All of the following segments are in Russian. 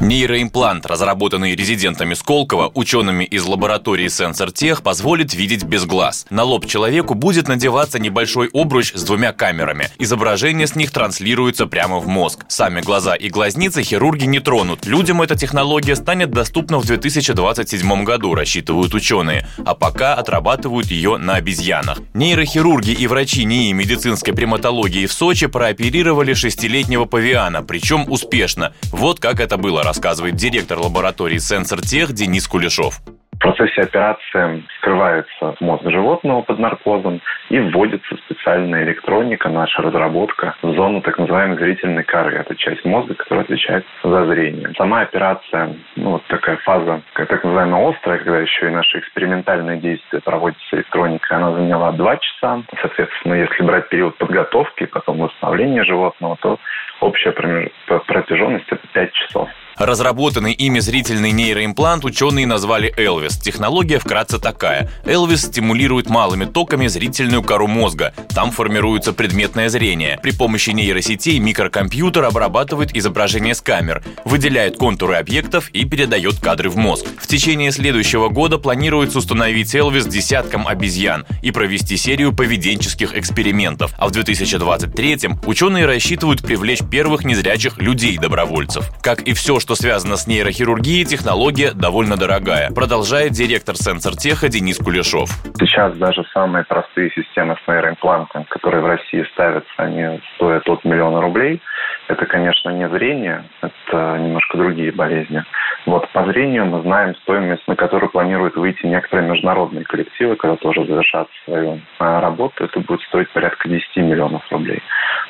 Нейроимплант, разработанный резидентами Сколково, учеными из лаборатории SensorTech, позволит видеть без глаз. На лоб человеку будет надеваться небольшой обруч с двумя камерами. Изображение с них транслируется прямо в мозг. Сами глаза и глазницы хирурги не тронут. Людям эта технология станет доступна в 2027 году, рассчитывают ученые. А пока отрабатывают ее на обезьянах. Нейрохирурги и врачи НИИ медицинской приматологии в Сочи прооперировали шестилетнего павиана, причем успешно. Вот как это было рассказывает директор лаборатории SensorTech Денис Кулешов. В процессе операции скрывается мозг животного под наркозом и вводится специальная электроника, наша разработка, в зону так называемой зрительной коры. Это часть мозга, которая отвечает за зрение. Сама операция, ну, вот такая фаза, так называемая острая, когда еще и наши экспериментальные действия проводятся электроникой, она заняла два часа. Соответственно, если брать период подготовки, потом восстановления животного, то общая протяженность это 5 часов. Разработанный ими зрительный нейроимплант ученые назвали Элвис. Технология вкратце такая. Элвис стимулирует малыми токами зрительную кору мозга. Там формируется предметное зрение. При помощи нейросетей микрокомпьютер обрабатывает изображение с камер, выделяет контуры объектов и передает кадры в мозг. В течение следующего года планируется установить Элвис десяткам обезьян и провести серию поведенческих экспериментов. А в 2023 ученые рассчитывают привлечь первых незрячих людей-добровольцев. Как и все, что связано с нейрохирургией, технология довольно дорогая, продолжает директор Сенсортеха Денис Кулешов. Сейчас даже самые простые системы с нейроимплантом, которые в России ставятся, они стоят от миллиона рублей. Это, конечно, не зрение, это немножко другие болезни. Вот по зрению мы знаем стоимость, на которую планируют выйти некоторые международные коллективы, когда тоже завершат свою а, работу. Это будет стоить порядка 10 миллионов рублей.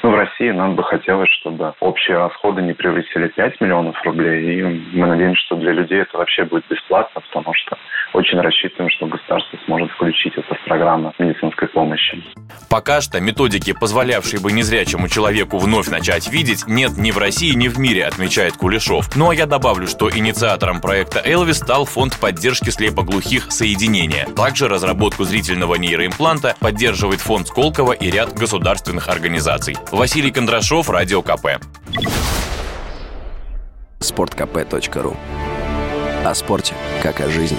Ну, в России нам бы хотелось, чтобы общие расходы не превысили 5 миллионов рублей. И мы надеемся, что для людей это вообще будет бесплатно, потому что очень рассчитываем, что государство сможет включить это в программу медицинской помощи. Пока что методики, позволявшие бы незрячему человеку вновь начать видеть, нет ни в России, ни в мире, отмечает Кулешов. Ну а я добавлю, что инициатором проекта Элвис стал фонд поддержки слепоглухих «Соединения». Также разработку зрительного нейроимпланта поддерживает фонд Сколково и ряд государственных организаций. Василий Кондрашов, Радио КП. Спорткп.ру О спорте, как о жизни.